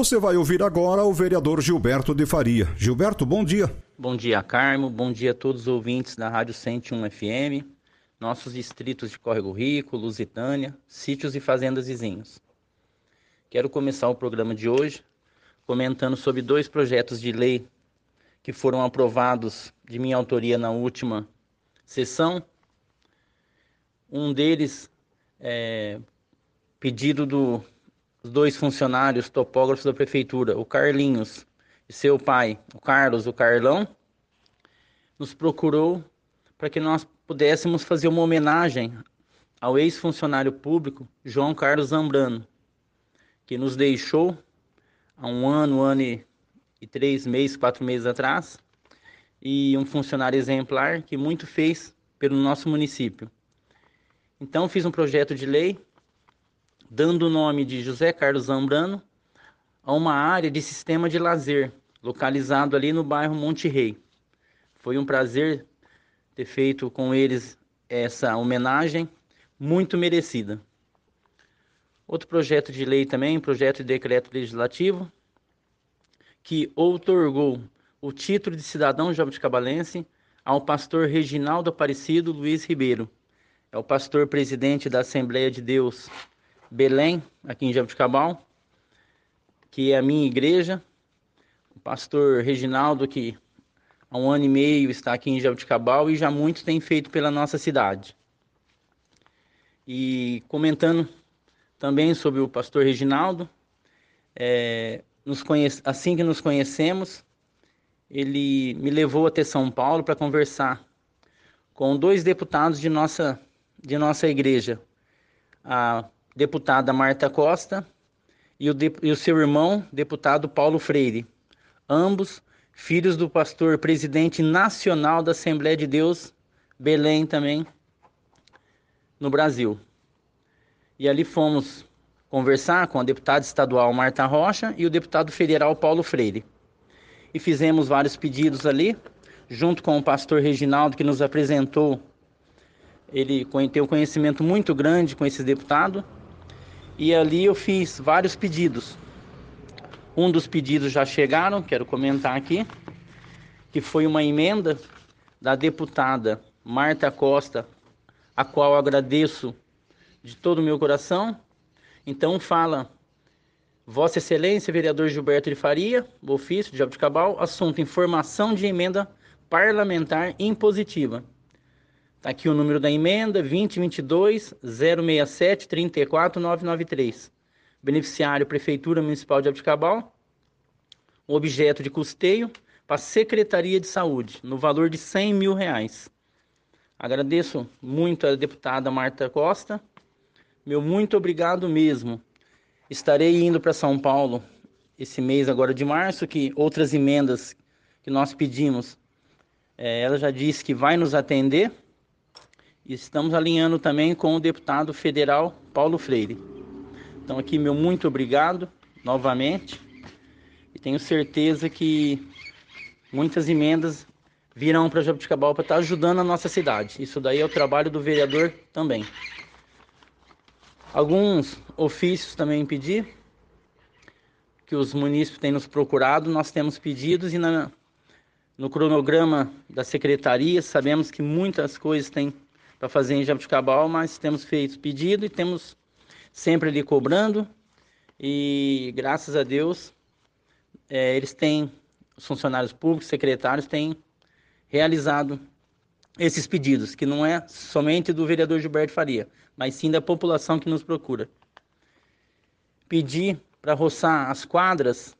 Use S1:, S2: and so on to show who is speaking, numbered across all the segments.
S1: Você vai ouvir agora o vereador Gilberto de Faria. Gilberto, bom dia.
S2: Bom dia, Carmo. Bom dia a todos os ouvintes da Rádio 101 FM, nossos distritos de Córrego Rico, Lusitânia, sítios e fazendas vizinhos. Quero começar o programa de hoje comentando sobre dois projetos de lei que foram aprovados de minha autoria na última sessão. Um deles é pedido do os dois funcionários topógrafos da prefeitura, o Carlinhos e seu pai, o Carlos, o Carlão, nos procurou para que nós pudéssemos fazer uma homenagem ao ex-funcionário público João Carlos Zambrano, que nos deixou há um ano, um ano e, e três meses, quatro meses atrás, e um funcionário exemplar que muito fez pelo nosso município. Então fiz um projeto de lei dando o nome de José Carlos Zambrano a uma área de sistema de lazer localizado ali no bairro Monte Rei. Foi um prazer ter feito com eles essa homenagem muito merecida. Outro projeto de lei também, projeto de decreto legislativo, que outorgou o título de cidadão jabuticabalense ao pastor Reginaldo Aparecido Luiz Ribeiro. É o pastor presidente da Assembleia de Deus Belém, aqui em Jabuticabal, que é a minha igreja. O pastor Reginaldo, que há um ano e meio está aqui em Jabuticabal e já muito tem feito pela nossa cidade. E comentando também sobre o pastor Reginaldo, é, conhece, assim que nos conhecemos, ele me levou até São Paulo para conversar com dois deputados de nossa, de nossa igreja, a deputada Marta Costa, e o, de, e o seu irmão, deputado Paulo Freire, ambos filhos do pastor presidente nacional da Assembleia de Deus, Belém também, no Brasil. E ali fomos conversar com a deputada estadual Marta Rocha e o deputado federal Paulo Freire. E fizemos vários pedidos ali, junto com o pastor Reginaldo, que nos apresentou. Ele tem um conhecimento muito grande com esse deputado e ali eu fiz vários pedidos. Um dos pedidos já chegaram, quero comentar aqui, que foi uma emenda da deputada Marta Costa, a qual agradeço de todo o meu coração. Então fala Vossa Excelência, vereador Gilberto de Faria, ofício de Jabuticabal, assunto informação de emenda parlamentar impositiva. Está aqui o número da emenda, 2022 067 34993. Beneficiário Prefeitura Municipal de Abdicabal. Objeto de custeio para a Secretaria de Saúde, no valor de 100 mil reais. Agradeço muito a deputada Marta Costa. Meu muito obrigado mesmo. Estarei indo para São Paulo esse mês agora de março, que outras emendas que nós pedimos, é, ela já disse que vai nos atender estamos alinhando também com o deputado federal Paulo Freire. Então aqui meu muito obrigado novamente e tenho certeza que muitas emendas virão para Jabuticabal para estar ajudando a nossa cidade. Isso daí é o trabalho do vereador também. Alguns ofícios também pedi que os munícipes têm nos procurado, nós temos pedidos e na, no cronograma da secretaria sabemos que muitas coisas têm para fazer em Jabuticabal, mas temos feito pedido e temos sempre ali cobrando. E graças a Deus, é, eles têm, os funcionários públicos, secretários, têm realizado esses pedidos, que não é somente do vereador Gilberto Faria, mas sim da população que nos procura. Pedi para roçar as quadras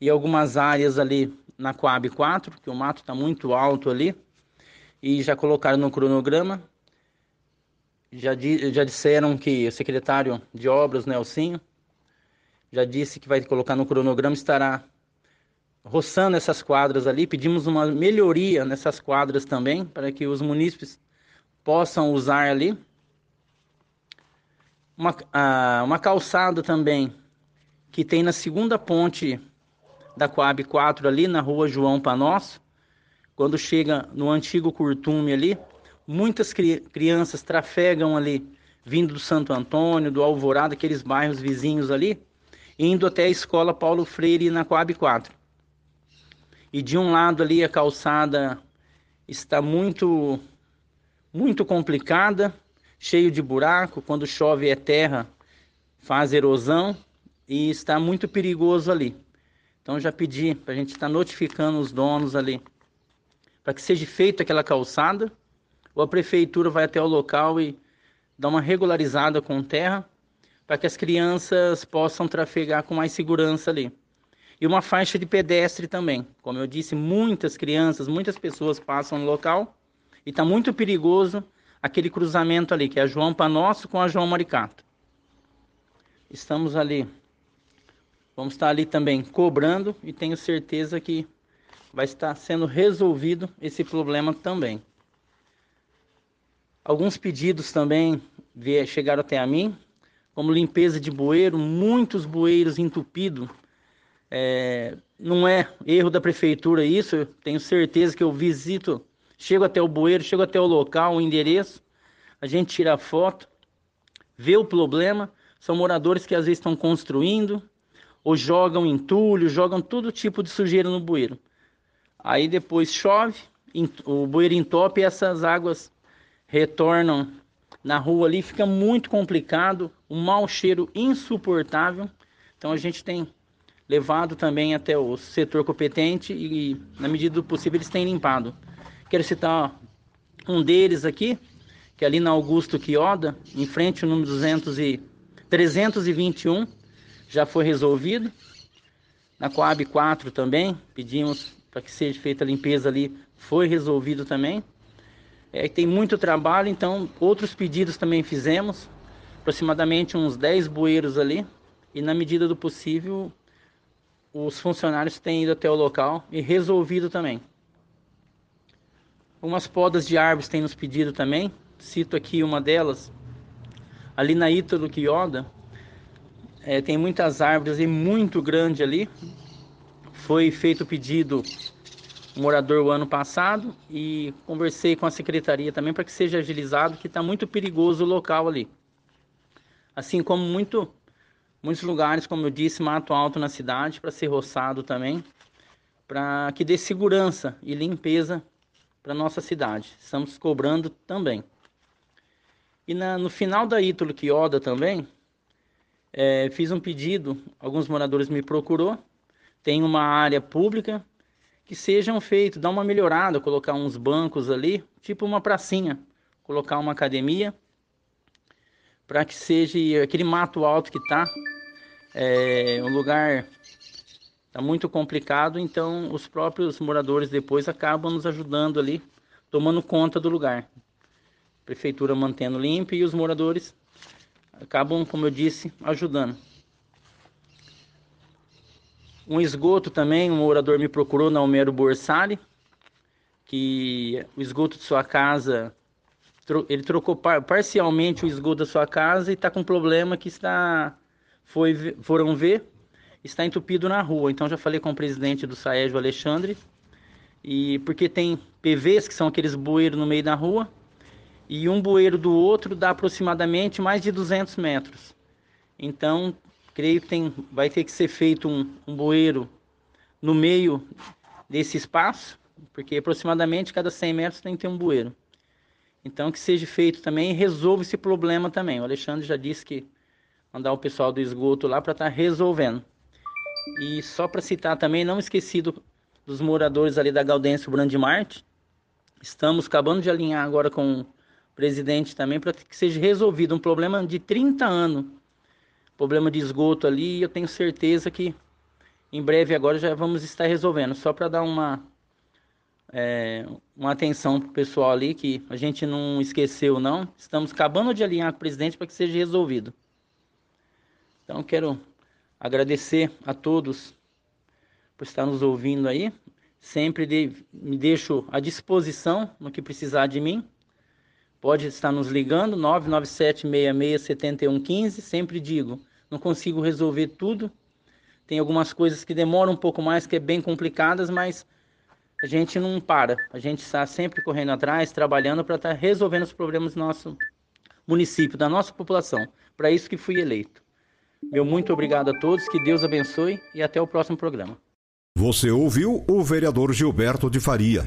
S2: e algumas áreas ali na Coab 4, que o mato está muito alto ali, e já colocaram no cronograma já, já disseram que o secretário de obras, Nelsinho, já disse que vai colocar no cronograma, estará roçando essas quadras ali. Pedimos uma melhoria nessas quadras também, para que os munícipes possam usar ali. Uma, uma calçada também que tem na segunda ponte da Coab 4 ali, na rua João Panosso. Quando chega no antigo curtume ali, muitas cri crianças trafegam ali, vindo do Santo Antônio, do Alvorada, aqueles bairros vizinhos ali, indo até a escola Paulo Freire na Coab 4. E de um lado ali a calçada está muito muito complicada, cheio de buraco, quando chove é terra, faz erosão e está muito perigoso ali. Então já pedi para a gente estar tá notificando os donos ali, para que seja feita aquela calçada, ou a prefeitura vai até o local e dá uma regularizada com terra, para que as crianças possam trafegar com mais segurança ali. E uma faixa de pedestre também. Como eu disse, muitas crianças, muitas pessoas passam no local e está muito perigoso aquele cruzamento ali, que é a João Panosso com a João Maricato. Estamos ali Vamos estar ali também cobrando e tenho certeza que vai estar sendo resolvido esse problema também. Alguns pedidos também chegaram até a mim, como limpeza de bueiro, muitos bueiros entupidos. É, não é erro da prefeitura isso, eu tenho certeza que eu visito, chego até o bueiro, chego até o local, o endereço, a gente tira a foto, vê o problema. São moradores que às vezes estão construindo, ou jogam entulho, jogam todo tipo de sujeira no bueiro. Aí depois chove, o bueiro entope e essas águas retornam na rua ali, fica muito complicado, um mau cheiro insuportável. Então a gente tem levado também até o setor competente e, na medida do possível, eles têm limpado. Quero citar um deles aqui, que é ali na Augusto Quioda, em frente ao número 200 e 321, já foi resolvido. Na Coab 4 também, pedimos para que seja feita a limpeza ali, foi resolvido também. É, tem muito trabalho, então outros pedidos também fizemos, aproximadamente uns 10 bueiros ali, e na medida do possível os funcionários têm ido até o local e resolvido também. Umas podas de árvores têm nos pedido também, cito aqui uma delas, ali na Ítalo Quioda, é, tem muitas árvores e muito grande ali. Foi feito o pedido morador o ano passado e conversei com a secretaria também para que seja agilizado, que está muito perigoso o local ali. Assim como muito, muitos lugares, como eu disse, mato alto na cidade para ser roçado também, para que dê segurança e limpeza para nossa cidade. Estamos cobrando também. E na, no final da Ítalo Quioda também, é, fiz um pedido, alguns moradores me procurou, tem uma área pública que sejam feitos, dar uma melhorada, colocar uns bancos ali, tipo uma pracinha, colocar uma academia, para que seja aquele mato alto que tá, é, um lugar tá muito complicado, então os próprios moradores depois acabam nos ajudando ali, tomando conta do lugar. Prefeitura mantendo limpo e os moradores acabam, como eu disse, ajudando. Um esgoto também, um morador me procurou na Homero Borsari, que o esgoto de sua casa, ele trocou parcialmente o esgoto da sua casa e está com problema que está, foi, foram ver, está entupido na rua. Então já falei com o presidente do Saégio, Alexandre, e porque tem PVs, que são aqueles bueiros no meio da rua, e um bueiro do outro dá aproximadamente mais de 200 metros. Então, creio que tem, vai ter que ser feito um, um bueiro no meio desse espaço, porque aproximadamente cada 100 metros tem que ter um bueiro. Então, que seja feito também e resolva esse problema também. O Alexandre já disse que mandar o pessoal do esgoto lá para estar tá resolvendo. E só para citar também, não esquecido dos moradores ali da Gaudêncio Brandimarte. Estamos acabando de alinhar agora com presidente também para que seja resolvido um problema de 30 anos, problema de esgoto ali, e eu tenho certeza que em breve agora já vamos estar resolvendo, só para dar uma é, uma atenção para o pessoal ali, que a gente não esqueceu não, estamos acabando de alinhar com o presidente para que seja resolvido. Então quero agradecer a todos por estar nos ouvindo aí. Sempre de, me deixo à disposição no que precisar de mim. Pode estar nos ligando, 997-66-7115. Sempre digo, não consigo resolver tudo. Tem algumas coisas que demoram um pouco mais, que é bem complicadas, mas a gente não para. A gente está sempre correndo atrás, trabalhando para estar tá resolvendo os problemas do nosso município, da nossa população. Para isso que fui eleito. Meu muito obrigado a todos, que Deus abençoe e até o próximo programa.
S1: Você ouviu o vereador Gilberto de Faria.